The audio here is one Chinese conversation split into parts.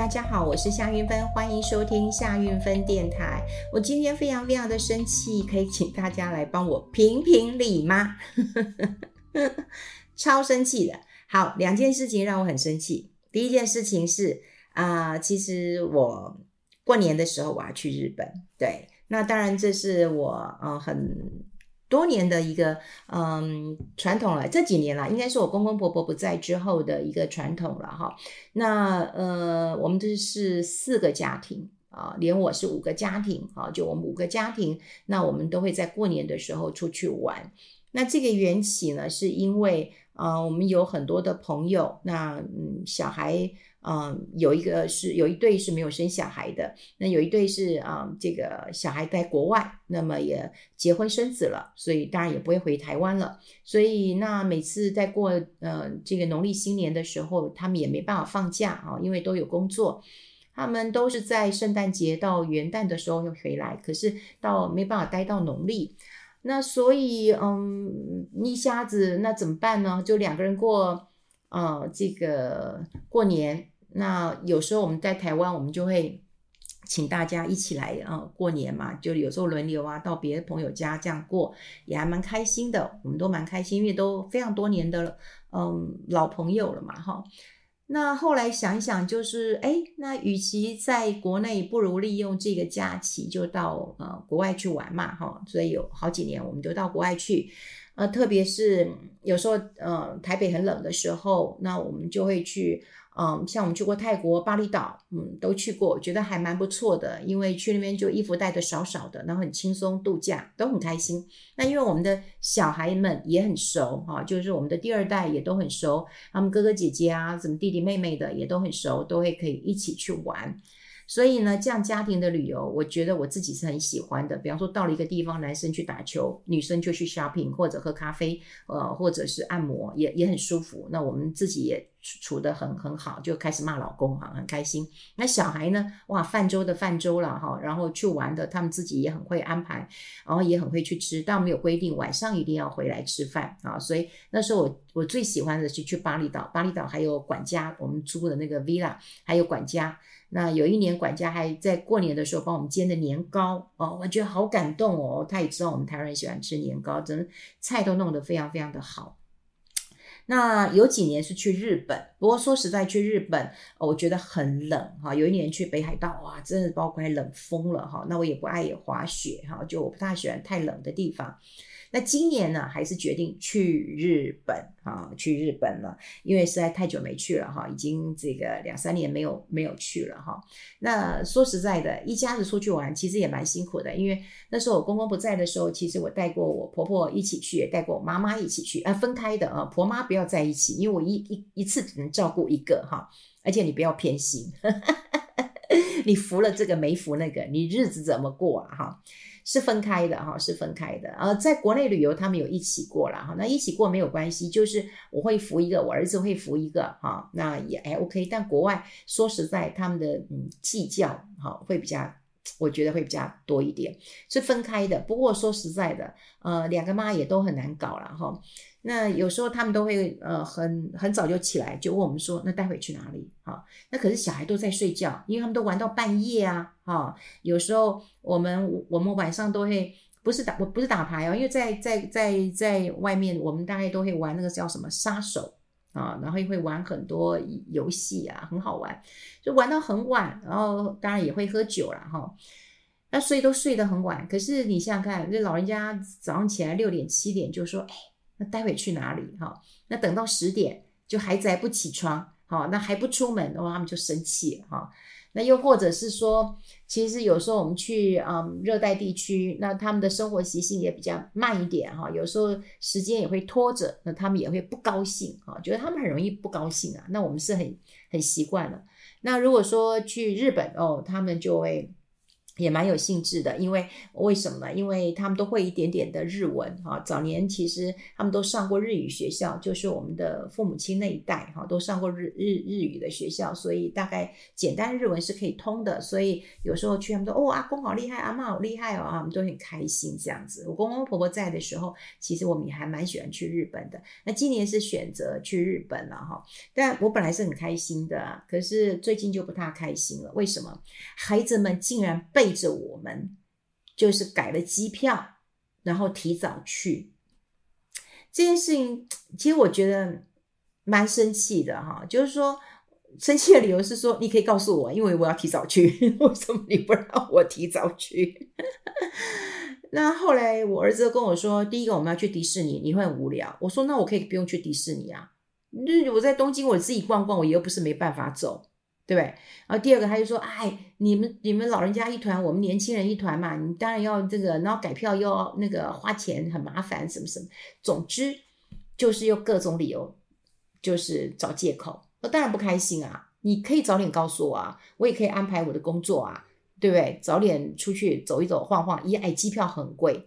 大家好，我是夏韵芬，欢迎收听夏韵芬电台。我今天非常非常的生气，可以请大家来帮我评评理吗？超生气的。好，两件事情让我很生气。第一件事情是啊、其实我过年的时候我要去日本，对，那当然这是我呃很。多年的一个嗯传统了，这几年了，应该是我公公婆婆不在之后的一个传统了哈。那呃，我们这是四个家庭啊，连我是五个家庭啊，就我们五个家庭，那我们都会在过年的时候出去玩。那这个缘起呢，是因为啊、我们有很多的朋友，那嗯，小孩。嗯，有一个是有一对是没有生小孩的，那有一对是啊、这个小孩在国外，那么也结婚生子了，所以当然也不会回台湾了。所以那每次在过呃这个农历新年的时候，他们也没办法放假啊，因为都有工作。他们都是在圣诞节到元旦的时候又回来，可是到没办法待到农历。那所以嗯，一下子那怎么办呢？就两个人过。啊，这个过年，那有时候我们在台湾，我们就会请大家一起来啊、过年嘛，就有时候轮流啊到别的朋友家这样过，也还蛮开心的。我们都蛮开心，因为都非常多年的嗯老朋友了嘛，哈。那后来想一想，就是哎，那与其在国内，不如利用这个假期就到呃国外去玩嘛，哈。所以有好几年，我们就到国外去。呃，特别是有时候，呃，台北很冷的时候，那我们就会去，嗯、像我们去过泰国、巴厘岛，嗯，都去过，觉得还蛮不错的。因为去那边就衣服带的少少的，然后很轻松度假，都很开心。那因为我们的小孩们也很熟，哈、啊，就是我们的第二代也都很熟，他们哥哥姐姐啊，什么弟弟妹妹的也都很熟，都会可以一起去玩。所以呢，这样家庭的旅游，我觉得我自己是很喜欢的。比方说，到了一个地方，男生去打球，女生就去 shopping 或者喝咖啡，呃，或者是按摩，也也很舒服。那我们自己也处得很很好，就开始骂老公哈，很开心。那小孩呢，哇，泛舟的泛舟了哈，然后去玩的，他们自己也很会安排，然后也很会去吃，但没有规定晚上一定要回来吃饭啊。所以那时候我我最喜欢的是去巴厘岛，巴厘岛还有管家，我们租的那个 villa，还有管家。那有一年，管家还在过年的时候帮我们煎的年糕哦，我觉得好感动哦。他也知道我们台湾人喜欢吃年糕，整个菜都弄得非常非常的好。那有几年是去日本，不过说实在，去日本我觉得很冷哈。有一年去北海道，哇，真的把我快冷疯了哈。那我也不爱滑雪哈，就我不太喜欢太冷的地方。那今年呢，还是决定去日本啊，去日本了，因为实在太久没去了哈，已经这个两三年没有没有去了哈。那说实在的，一家子出去玩其实也蛮辛苦的，因为那时候我公公不在的时候，其实我带过我婆婆一起去，也带过我妈妈一起去，啊，分开的啊，婆妈不要要在一起，因为我一一一次只能照顾一个哈，而且你不要偏心，你服了这个没服那个，你日子怎么过啊哈？是分开的哈，是分开的。呃，在国内旅游，他们有一起过了哈。那一起过没有关系，就是我会扶一个，我儿子会扶一个哈，那也还 OK。但国外说实在，他们的嗯计较哈会比较，我觉得会比较多一点，是分开的。不过说实在的，呃，两个妈也都很难搞了哈。那有时候他们都会呃很很早就起来，就问我们说，那待会去哪里？哈，那可是小孩都在睡觉，因为他们都玩到半夜啊，哈。有时候我们我们晚上都会不是打我不是打牌哦，因为在在在在外面，我们大概都会玩那个叫什么杀手啊，然后也会玩很多游戏啊，很好玩，就玩到很晚，然后当然也会喝酒了哈。那睡都睡得很晚，可是你想想看，这老人家早上起来六点七点就说，哎。那待会去哪里？哈，那等到十点就孩子还不起床，好，那还不出门的话，他们就生气了，哈。那又或者是说，其实有时候我们去嗯热带地区，那他们的生活习性也比较慢一点，哈，有时候时间也会拖着，那他们也会不高兴，哈，觉得他们很容易不高兴啊。那我们是很很习惯了。那如果说去日本哦，他们就会。也蛮有兴致的，因为为什么呢？因为他们都会一点点的日文哈。早年其实他们都上过日语学校，就是我们的父母亲那一代哈，都上过日日日语的学校，所以大概简单日文是可以通的。所以有时候去他们说哦，阿公好厉害，阿嬷好厉害哦，他们都很开心这样子。我公公婆婆在的时候，其实我们也还蛮喜欢去日本的。那今年是选择去日本了哈，但我本来是很开心的，可是最近就不太开心了。为什么？孩子们竟然被着我们就是改了机票，然后提早去这件事情，其实我觉得蛮生气的哈。就是说，生气的理由是说，你可以告诉我，因为我要提早去，为什么你不让我提早去？那后来我儿子跟我说，第一个我们要去迪士尼，你会很无聊。我说那我可以不用去迪士尼啊，我在东京我自己逛逛，我又不是没办法走。对不对？然后第二个他就说：“哎，你们你们老人家一团，我们年轻人一团嘛，你当然要这个，然后改票又要那个花钱，很麻烦，什么什么。总之就是用各种理由，就是找借口。我当然不开心啊！你可以早点告诉我啊，我也可以安排我的工作啊，对不对？早点出去走一走，晃晃。一哎，机票很贵，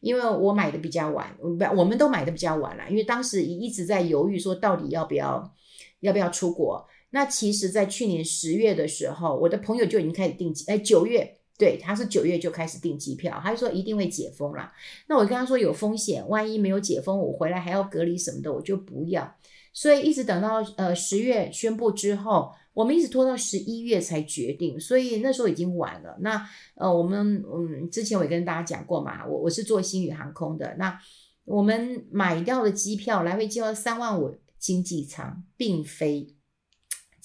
因为我买的比较晚，不，我们都买的比较晚了，因为当时一直在犹豫，说到底要不要要不要出国。”那其实，在去年十月的时候，我的朋友就已经开始订机，哎，九月，对，他是九月就开始订机票，他就说一定会解封了。那我跟他说有风险，万一没有解封，我回来还要隔离什么的，我就不要。所以一直等到呃十月宣布之后，我们一直拖到十一月才决定，所以那时候已经晚了。那呃，我们嗯，之前我也跟大家讲过嘛，我我是做星宇航空的，那我们买掉的机票来回机票三万五经济舱，并非。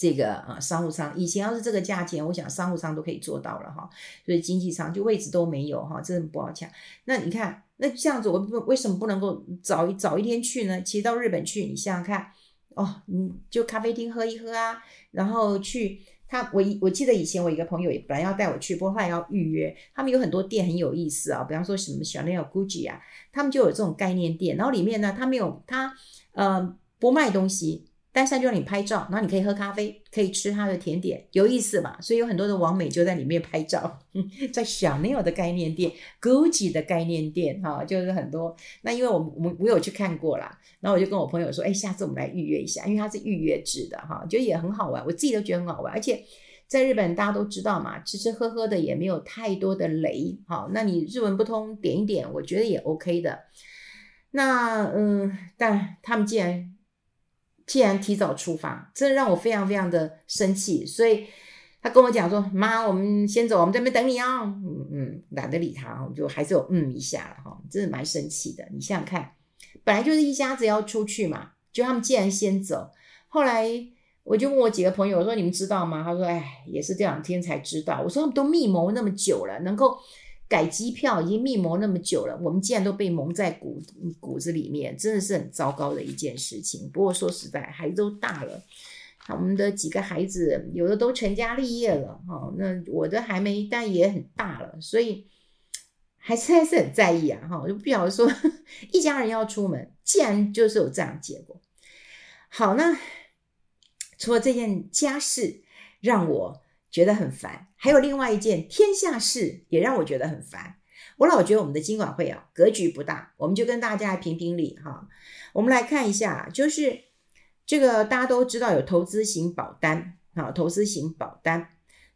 这个啊，商务舱以前要是这个价钱，我想商务舱都可以做到了哈。所以经济舱就位置都没有哈，真的不好抢。那你看，那这样子，我为什么不能够早一早一天去呢？其实到日本去，你想想看，哦，你就咖啡厅喝一喝啊，然后去他，我我记得以前我一个朋友也本来要带我去，不过后来要预约。他们有很多店很有意思啊，比方说什么 Chanel、Gucci 啊，他们就有这种概念店，然后里面呢，他没有他呃不卖东西。但是就让你拍照，然后你可以喝咖啡，可以吃它的甜点，有意思嘛？所以有很多的网美就在里面拍照，在 Chanel 的概念店、Gucci 的概念店，哈，就是很多。那因为我我我有去看过啦，然后我就跟我朋友说，哎，下次我们来预约一下，因为它是预约制的，哈，觉得也很好玩，我自己都觉得很好玩。而且在日本大家都知道嘛，吃吃喝喝的也没有太多的雷，好，那你日文不通点一点，我觉得也 OK 的。那嗯，但他们既然既然提早出发，真的让我非常非常的生气，所以他跟我讲说：“妈，我们先走，我们在那边等你啊。”嗯嗯，懒得理他，我就还是有嗯一下了哈，真的蛮生气的。你想想看，本来就是一家子要出去嘛，就他们既然先走，后来我就问我几个朋友我说：“你们知道吗？”他说：“哎，也是这两天才知道。”我说：“他们都密谋那么久了，能够。”改机票已经密谋那么久了，我们竟然都被蒙在鼓骨子里面，真的是很糟糕的一件事情。不过说实在，孩子都大了，我们的几个孩子有的都成家立业了，哈，那我的还没，但也很大了，所以还是还是很在意啊，哈，就不晓得说 一家人要出门，既然就是有这样结果。好，那除了这件家事，让我。觉得很烦，还有另外一件天下事也让我觉得很烦。我老觉得我们的金管会啊，格局不大，我们就跟大家来评评理哈。我们来看一下，就是这个大家都知道有投资型保单啊，投资型保单。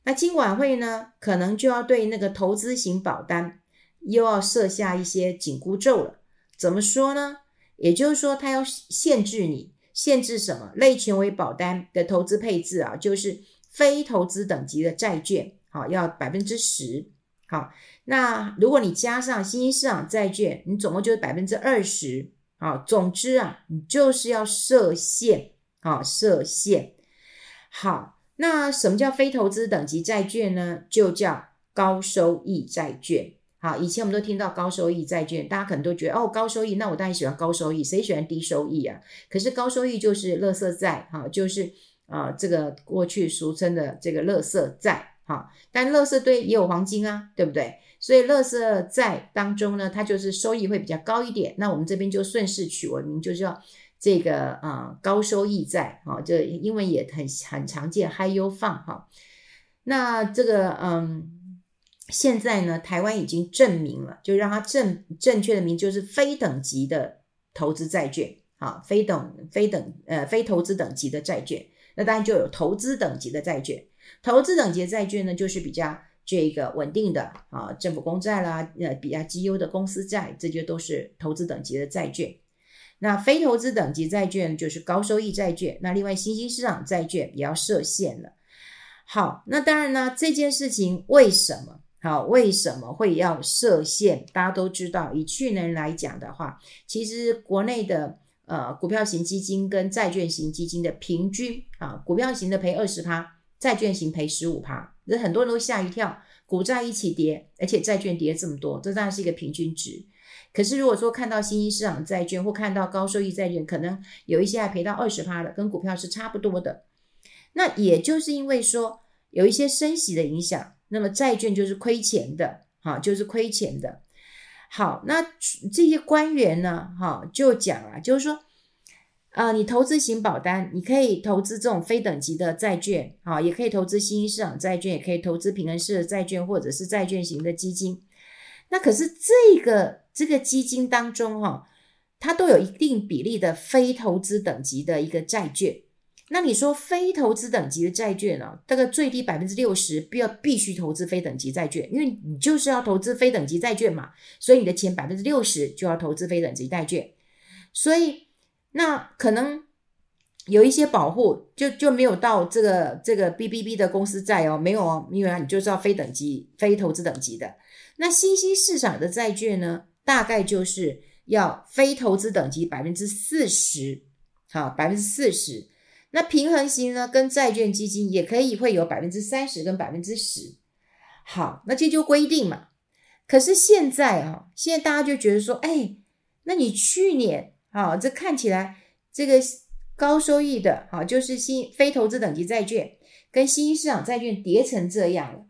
那金管会呢，可能就要对那个投资型保单又要设下一些紧箍咒了。怎么说呢？也就是说，它要限制你，限制什么？类权益保单的投资配置啊，就是。非投资等级的债券，好，要百分之十，好，那如果你加上新兴市场债券，你总共就是百分之二十，好，总之啊，你就是要设限，好，设限，好，那什么叫非投资等级债券呢？就叫高收益债券，好，以前我们都听到高收益债券，大家可能都觉得哦，高收益，那我当然喜欢高收益，谁喜欢低收益啊？可是高收益就是垃圾债，哈，就是。啊，这个过去俗称的这个垃圾债，哈，但垃圾堆也有黄金啊，对不对？所以垃圾债当中呢，它就是收益会比较高一点。那我们这边就顺势取为名，就叫这个啊高收益债，哈，这英文也很很常见，high y i e fund 哈。那这个嗯，现在呢，台湾已经证明了，就让它正正确的名就是非等级的投资债券，啊，非等非等呃非投资等级的债券。那当然就有投资等级的债券，投资等级债券呢，就是比较这个稳定的啊，政府公债啦，呃，比较绩优的公司债，这些都是投资等级的债券。那非投资等级债券就是高收益债券。那另外新兴市场债券也要设限了。好，那当然呢，这件事情为什么？好，为什么会要设限？大家都知道，以去年来讲的话，其实国内的呃股票型基金跟债券型基金的平均啊，股票型的赔二十趴，债券型赔十五趴，这很多人都吓一跳，股债一起跌，而且债券跌这么多，这当然是一个平均值。可是如果说看到新兴市场债券或看到高收益债券，可能有一些还赔到二十趴的，跟股票是差不多的。那也就是因为说有一些升息的影响，那么债券就是亏钱的，哈，就是亏钱的。好，那这些官员呢，哈，就讲啊，就是说，呃，你投资型保单，你可以投资这种非等级的债券，啊，也可以投资新兴市场债券，也可以投资平衡式的债券，或者是债券型的基金。那可是这个这个基金当中哈，它都有一定比例的非投资等级的一个债券。那你说非投资等级的债券呢？这个最低百分之六十必要必须投资非等级债券，因为你就是要投资非等级债券嘛，所以你的钱百分之六十就要投资非等级债券。所以那可能有一些保护，就就没有到这个这个 BBB 的公司债哦，没有哦，因为你就是要非等级非投资等级的。那新兴市场的债券呢，大概就是要非投资等级百分之四十，好，百分之四十。那平衡型呢，跟债券基金也可以会有百分之三十跟百分之十。好，那这就规定嘛。可是现在啊，现在大家就觉得说，哎，那你去年啊，这看起来这个高收益的，啊，就是新非投资等级债券跟新兴市场债券跌成这样了，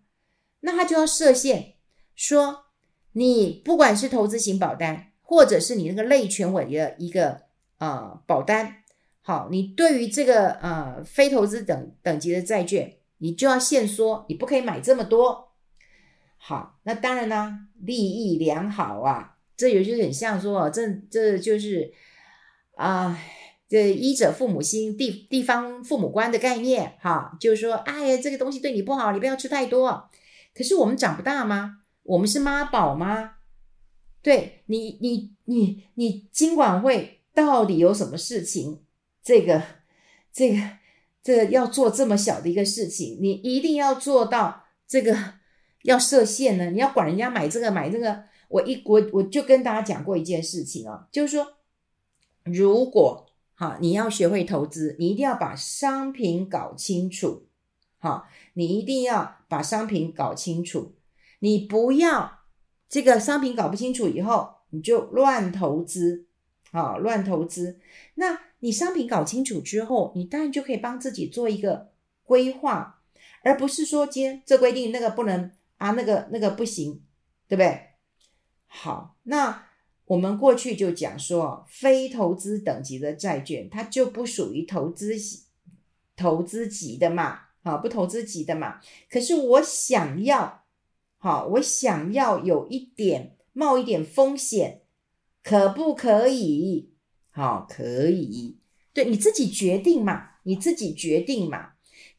那他就要设限。说你不管是投资型保单，或者是你那个类全委的一个呃保单，好，你对于这个呃非投资等等级的债券，你就要限缩，你不可以买这么多。好，那当然呢，利益良好啊，这有就很像说，这这就是啊、这医者父母心，地地方父母官的概念，哈，就是说，哎呀，这个东西对你不好，你不要吃太多。可是我们长不大吗？我们是妈宝吗？对你，你，你，你，金管会到底有什么事情？这个，这个，这个要做这么小的一个事情，你一定要做到这个要设限呢？你要管人家买这个买这个？我一我我就跟大家讲过一件事情啊，就是说，如果哈你要学会投资，你一定要把商品搞清楚，哈，你一定要把商品搞清楚。你不要这个商品搞不清楚以后，你就乱投资，啊，乱投资。那你商品搞清楚之后，你当然就可以帮自己做一个规划，而不是说今天这规定那个不能啊，那个那个不行，对不对？好，那我们过去就讲说，非投资等级的债券，它就不属于投资投资级的嘛，啊，不投资级的嘛。可是我想要。好，我想要有一点冒一点风险，可不可以？好，可以，对，你自己决定嘛，你自己决定嘛。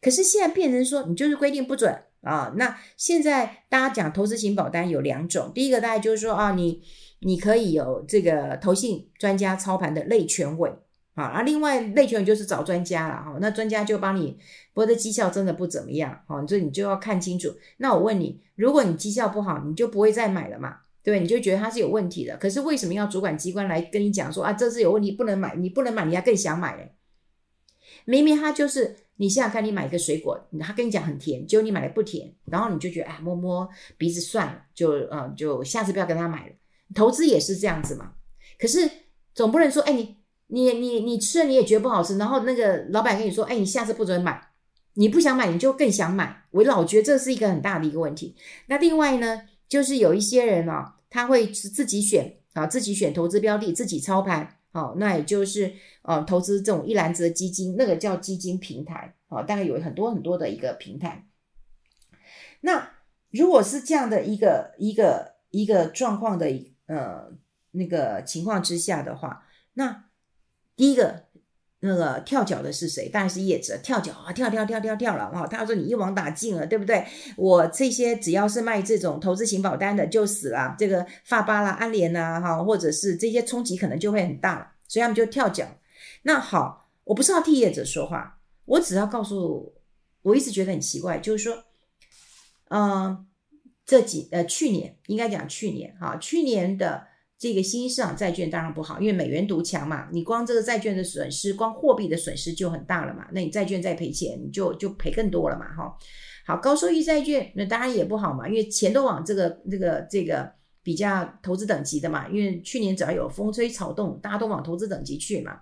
可是现在变成说，你就是规定不准啊。那现在大家讲投资型保单有两种，第一个大概就是说啊，你你可以有这个投信专家操盘的类全委。啊，啊，另外类全就是找专家了哈，那专家就帮你，不过这绩效真的不怎么样，哈，所以你就要看清楚。那我问你，如果你绩效不好，你就不会再买了嘛？对？你就觉得它是有问题的。可是为什么要主管机关来跟你讲说啊，这是有问题，不能买，你不能买，你还更想买嘞？明明他就是，你想想看，你买一个水果，他跟你讲很甜，结果你买的不甜，然后你就觉得啊，摸摸鼻子算了，就嗯，就下次不要跟他买了。投资也是这样子嘛。可是总不能说，哎，你。你你你吃了你也觉得不好吃，然后那个老板跟你说，哎，你下次不准买，你不想买你就更想买，我老觉得这是一个很大的一个问题。那另外呢，就是有一些人啊，他会自己选啊，自己选投资标的，自己操盘，好，那也就是呃投资这种一篮子的基金，那个叫基金平台，啊，大概有很多很多的一个平台。那如果是这样的一个一个一个状况的呃那个情况之下的话，那第一个。那个跳脚的是谁？当然是叶子跳脚啊，跳跳跳跳跳了啊！他说你一网打尽了，对不对？我这些只要是卖这种投资型保单的就死了，这个发巴啦、安联呐，哈，或者是这些冲击可能就会很大，所以他们就跳脚。那好，我不是要替叶子说话，我只要告诉，我一直觉得很奇怪，就是说，嗯、呃，这几呃去年应该讲去年哈，去年的。这个新兴市场债券当然不好，因为美元独强嘛，你光这个债券的损失，光货币的损失就很大了嘛。那你债券再赔钱，你就就赔更多了嘛，哈。好，高收益债券那当然也不好嘛，因为钱都往这个这个这个比较投资等级的嘛。因为去年只要有风吹草动，大家都往投资等级去嘛。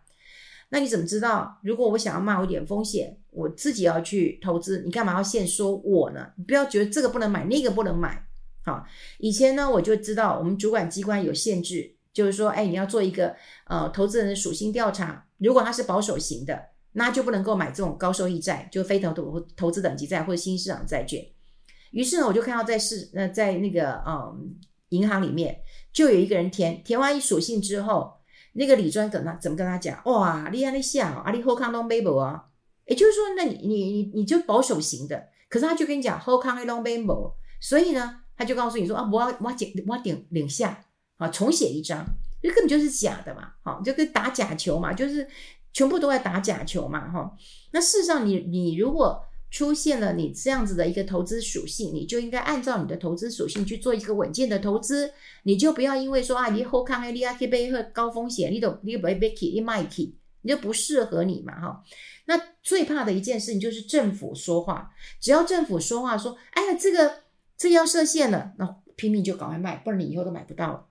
那你怎么知道？如果我想要冒一点风险，我自己要去投资，你干嘛要先说我呢？你不要觉得这个不能买，那个不能买。好，以前呢，我就知道我们主管机关有限制，就是说，哎，你要做一个呃投资人的属性调查，如果他是保守型的，那就不能够买这种高收益债，就非投投投资等级债或者新市场债券。于是呢，我就看到在市呃在那个嗯银行里面，就有一个人填填完一属性之后，那个李专跟他怎么跟他讲？哇，你安利下啊，你后康东贝博啊，也就是说，那你你你你就保守型的，可是他就跟你讲后康东贝博，所以呢。他就告诉你说啊，我要我要点我要点领下啊，重写一张，这根本就是假的嘛，好，就跟打假球嘛，就是全部都在打假球嘛，哈。那事实上你，你如果出现了你这样子的一个投资属性，你就应该按照你的投资属性去做一个稳健的投资，你就不要因为说啊，你后康 A 利亚 K 背和高风险，你都你不会被 K 你卖 K，你就不适合你嘛，哈。那最怕的一件事情就是政府说话，只要政府说话说，哎呀这个。这要设限了，那拼命就赶快卖，不然你以后都买不到了。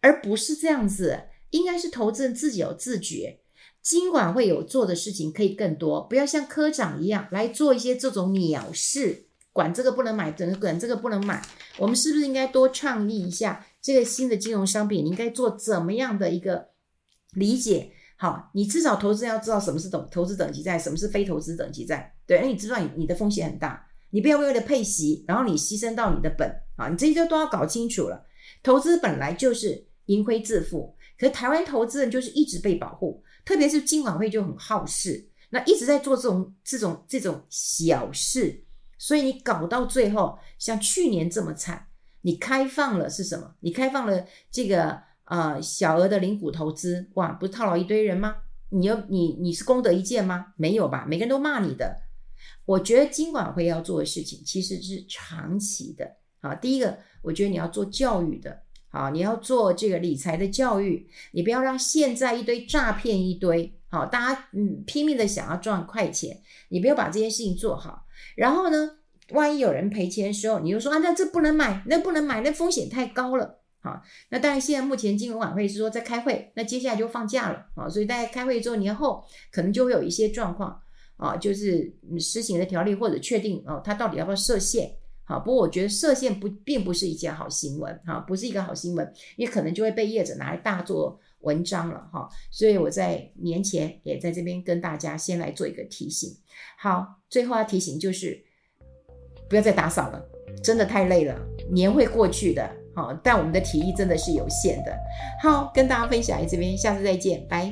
而不是这样子，应该是投资人自己有自觉，尽管会有做的事情可以更多，不要像科长一样来做一些这种鸟事，管这个不能买，整个管这个不能买。我们是不是应该多倡议一下这个新的金融商品？你应该做怎么样的一个理解？好，你至少投资人要知道什么是等投资等级债，什么是非投资等级债。对，那你知道你的风险很大。你不要为了配息，然后你牺牲到你的本啊！你这些都要搞清楚了。投资本来就是盈亏自负，可是台湾投资人就是一直被保护，特别是金管会就很好事，那一直在做这种这种这种小事，所以你搞到最后像去年这么惨。你开放了是什么？你开放了这个呃小额的零股投资，哇，不是套牢一堆人吗？你有你你是功德一件吗？没有吧？每个人都骂你的。我觉得金管会要做的事情其实是长期的。好，第一个，我觉得你要做教育的，好，你要做这个理财的教育，你不要让现在一堆诈骗一堆，好，大家嗯拼命的想要赚快钱，你不要把这件事情做好。然后呢，万一有人赔钱的时候，你就说啊，那这不能买，那不能买，那风险太高了。好，那当然现在目前金融晚会是说在开会，那接下来就放假了啊，所以大家开会之后年后可能就会有一些状况。啊，就是施行的条例或者确定哦，它到底要不要设限？好，不过我觉得设限不并不是一件好新闻，哈，不是一个好新闻，也可能就会被业者拿来大做文章了，哈。所以我在年前也在这边跟大家先来做一个提醒。好，最后要提醒就是不要再打扫了，真的太累了，年会过去的，好，但我们的体力真的是有限的。好，跟大家分享在这边，下次再见，拜。